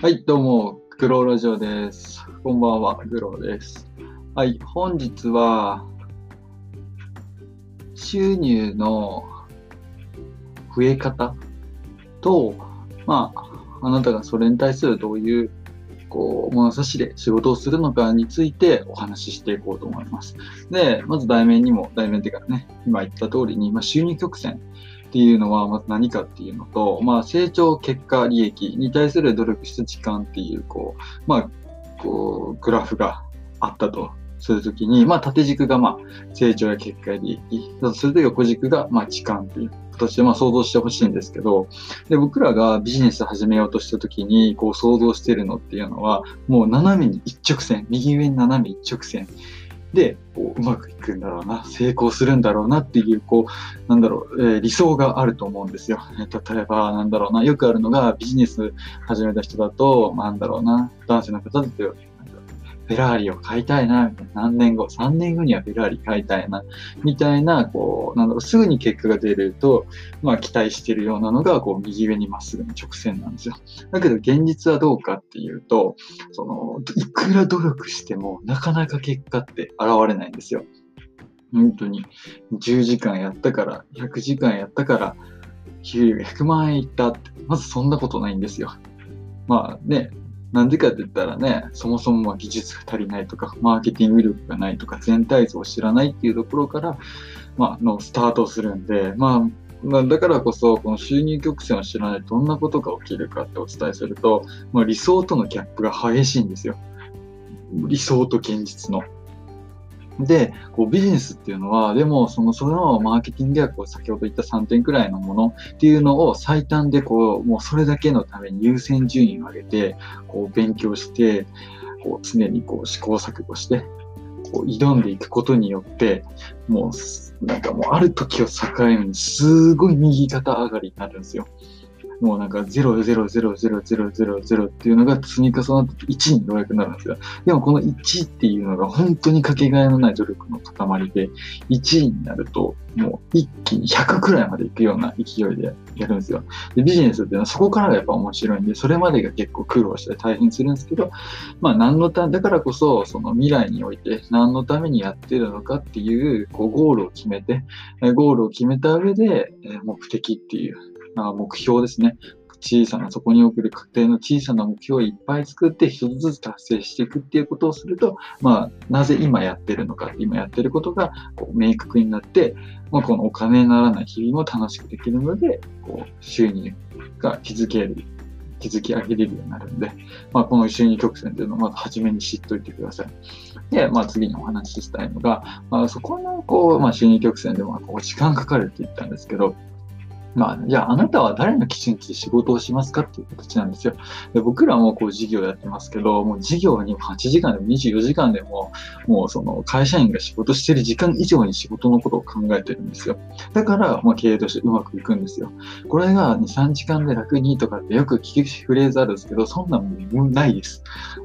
はい、どうも、グローラジオです。こんばんは、グローです。はい、本日は、収入の増え方と、まあ、あなたがそれに対するどういう、こう、物差しで仕事をするのかについてお話ししていこうと思います。で、まず題名にも、題名っていうかね、今言った通りに、まあ、収入曲線っていうのはまず何かっていうのと、まあ、成長、結果、利益に対する努力した時間っていう、こう、まあ、こう、グラフがあったとするときに、まあ、縦軸がまあ、成長や結果利益。だとすると横軸がまあ、時間っていう形でまあ、想像してほしいんですけど、で、僕らがビジネス始めようとしたときに、こう、想像してるのっていうのは、もう斜めに一直線、右上に斜め一直線。で、こううまくいくんだろうな、成功するんだろうなっていう、こう、なんだろう、えー理想があると思うんですよ。例えば、なんだろうな、よくあるのがビジネス始めた人だと、なんだろうな、男性の方だと、フェラーリを買いたいな、みたいな何年後、3年後にはフェラーリ買いたいな、みたいな、こう、なんだろう、すぐに結果が出ると、まあ期待してるようなのが、こう、右上にまっすぐの直線なんですよ。だけど、現実はどうかっていうと、その、いくら努力しても、なかなか結果って現れないんですよ。本当に。10時間やったから、100時間やったから、給料100万円いったって、まずそんなことないんですよ。まあね、なんでかって言ったらね、そもそも技術が足りないとか、マーケティング力がないとか、全体像を知らないっていうところから、まあ、のスタートするんで、まあ、だからこそ、この収入曲線を知らないどんなことが起きるかってお伝えすると、まあ、理想とのギャップが激しいんですよ。理想と現実の。で、こうビジネスっていうのは、でも、その、そのマーケティングや、こう、先ほど言った3点くらいのものっていうのを最短で、こう、もうそれだけのために優先順位を上げて、こう、勉強して、こう、常にこう、試行錯誤して、こう、挑んでいくことによって、もう、なんかもう、ある時を境に、すごい右肩上がりになるんですよ。もうなんか0000000っていうのが積み重なって1にようやくなるんですよ。でもこの1っていうのが本当にかけがえのない努力の塊で、1になるともう一気に100くらいまでいくような勢いでやるんですよ。で、ビジネスっていうのはそこからがやっぱ面白いんで、それまでが結構苦労して大変するんですけど、まあ何のため、だからこそその未来において何のためにやってるのかっていうこうゴールを決めて、ゴールを決めた上で目的っていう、まあ、目標ですね。小さな、そこに送る家庭の小さな目標をいっぱい作って一つずつ達成していくっていうことをすると、まあ、なぜ今やってるのか、今やってることがこう明確になって、まあ、このお金にならない日々も楽しくできるので、こう、収入が築ける、築き上げれるようになるんで、まあ、この収入曲線というのをまず初めに知っておいてください。で、まあ、次にお話ししたいのが、まあ、そこの、こう、まあ、収入曲線でも、こう、時間かかるって言ったんですけど、まあ、じゃあ、あなたは誰の基準値で仕事をしますかっていう形なんですよ。で僕らもこう事業やってますけど、もう事業に8時間でも24時間でも、もうその会社員が仕事してる時間以上に仕事のことを考えてるんですよ。だから、まあ、経営としてうまくいくんですよ。これが2、3時間で楽にとかってよく聞くフレーズあるんですけど、そんなもんないです。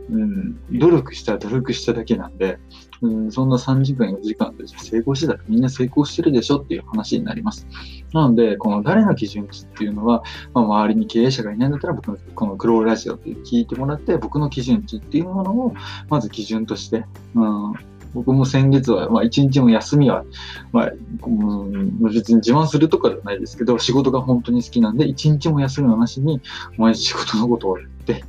うん、努力したら努力しただけなんで、うん、そんな3時間、4時間で成功してたらみんな成功してるでしょっていう話になります。なので、この誰の基準値っていうのは、まあ、周りに経営者がいないんだったら、僕のこのクロールラジオって聞いてもらって、僕の基準値っていうものを、まず基準として、うん、僕も先月は、まあ、一日も休みは、まあ、うん、別に自慢するとかではないですけど、仕事が本当に好きなんで、一日も休みはなしに、毎日仕事のことをやって、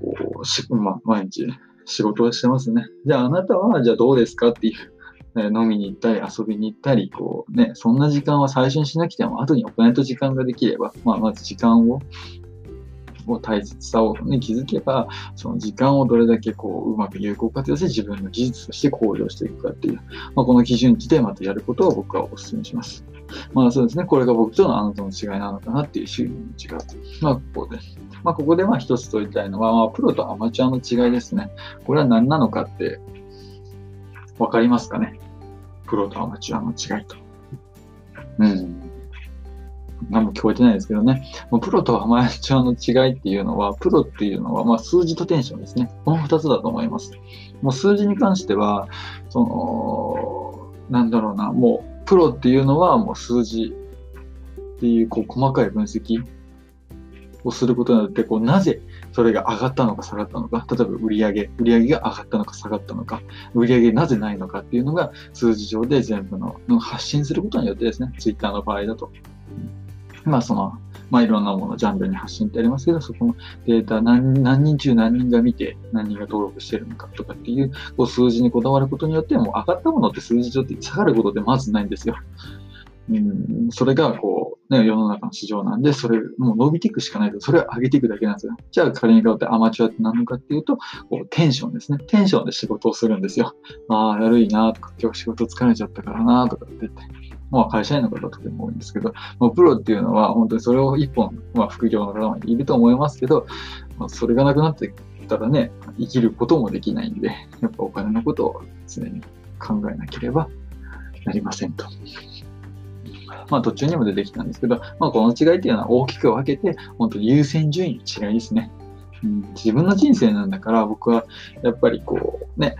こうしまあ、毎日仕事をしてますね。じゃあ、あなたは、じゃあどうですかっていう。ね飲みに行ったり遊びに行ったり、こうね、そんな時間は最初にしなくても、後にお金と時間ができれば、まあ、まず時間を、を大切さを、ね、気づけば、その時間をどれだけこう、うまく有効活用して自分の技術として向上していくかっていう、まあ、この基準値でまたやることを僕はお勧めします。まあそうですね、これが僕とのあなたの違いなのかなっていう収入の違い。まあここで。まあここでまあ一つ問いたいのは、まあプロとアマチュアの違いですね。これは何なのかって、わかりますかね？プロとアマチュアの違いと。うん。何も聞こえてないですけどね。もうプロとアマチュアの違いっていうのは、プロっていうのは、まあ数字とテンションですね。この二つだと思います。もう数字に関しては、その、なんだろうな、もうプロっていうのはもう数字っていうこう細かい分析をすることによって、こうなぜそれが上がったのか下がったのか、例えば売上、売上が上がったのか下がったのか、売上なぜないのかっていうのが数字上で全部の発信することによってですね、ツイッターの場合だと。まあその、まあいろんなもの、ジャンルに発信ってありますけど、そこのデータ何何人中何人が見て、何人が登録してるのかとかっていうこう数字にこだわることによって、もう上がったものって数字上って下がることってまずないんですよ。うん、それがこう、ね、世の中の市場なんで、それ、もう伸びていくしかないと、それを上げていくだけなんですよ。じゃあ仮に変わってアマチュアって何のかっていうと、こうテンションですね。テンションで仕事をするんですよ。ああ、やるいなとか、今日仕事疲れちゃったからなとかって言って。まあ会社員の方とても多いんですけど、まあ、プロっていうのは本当にそれを一本、まあ副業の方もいると思いますけど、まあ、それがなくなってたらね、生きることもできないんで、やっぱお金のことを常に考えなければなりませんと。まあ途中にも出てきたんですけど、まあこの違いっていうのは大きく分けて、本当優先順位の違いですね。うん、自分の人生なんだから僕はやっぱりこうね、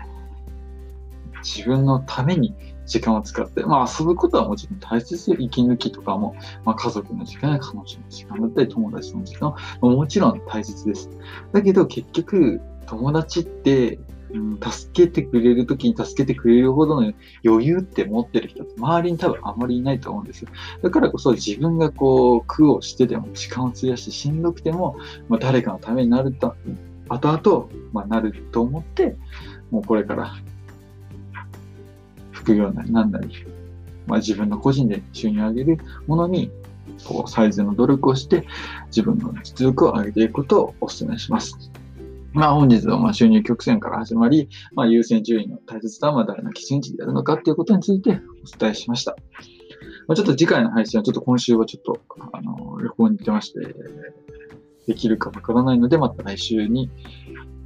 自分のために時間を使って、まあ遊ぶことはもちろん大切ですよ。息抜きとかも、まあ家族の時間や彼女の時間だったり友達の時間ももちろん大切です。だけど結局友達って、助けてくれるときに助けてくれるほどの余裕って持ってる人って周りに多分あまりいないと思うんですよ。だからこそ自分がこう苦をしてでも時間を費やしてしんどくても、まあ、誰かのためになると、後々、まあ、なると思って、もうこれから副業なりなんなり、まあ、自分の個人で収入を上げるものにこう最善の努力をして自分の実力を上げていくことをお勧めします。まあ本日のま収入曲線から始まり、まあ優先順位の大切さは誰の基準値であるのかっていうことについてお伝えしました。まあ、ちょっと次回の配信はちょっと今週はちょっと、あの、旅行に行ってまして、できるかわからないので、また来週に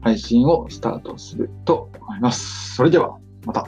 配信をスタートすると思います。それでは、また。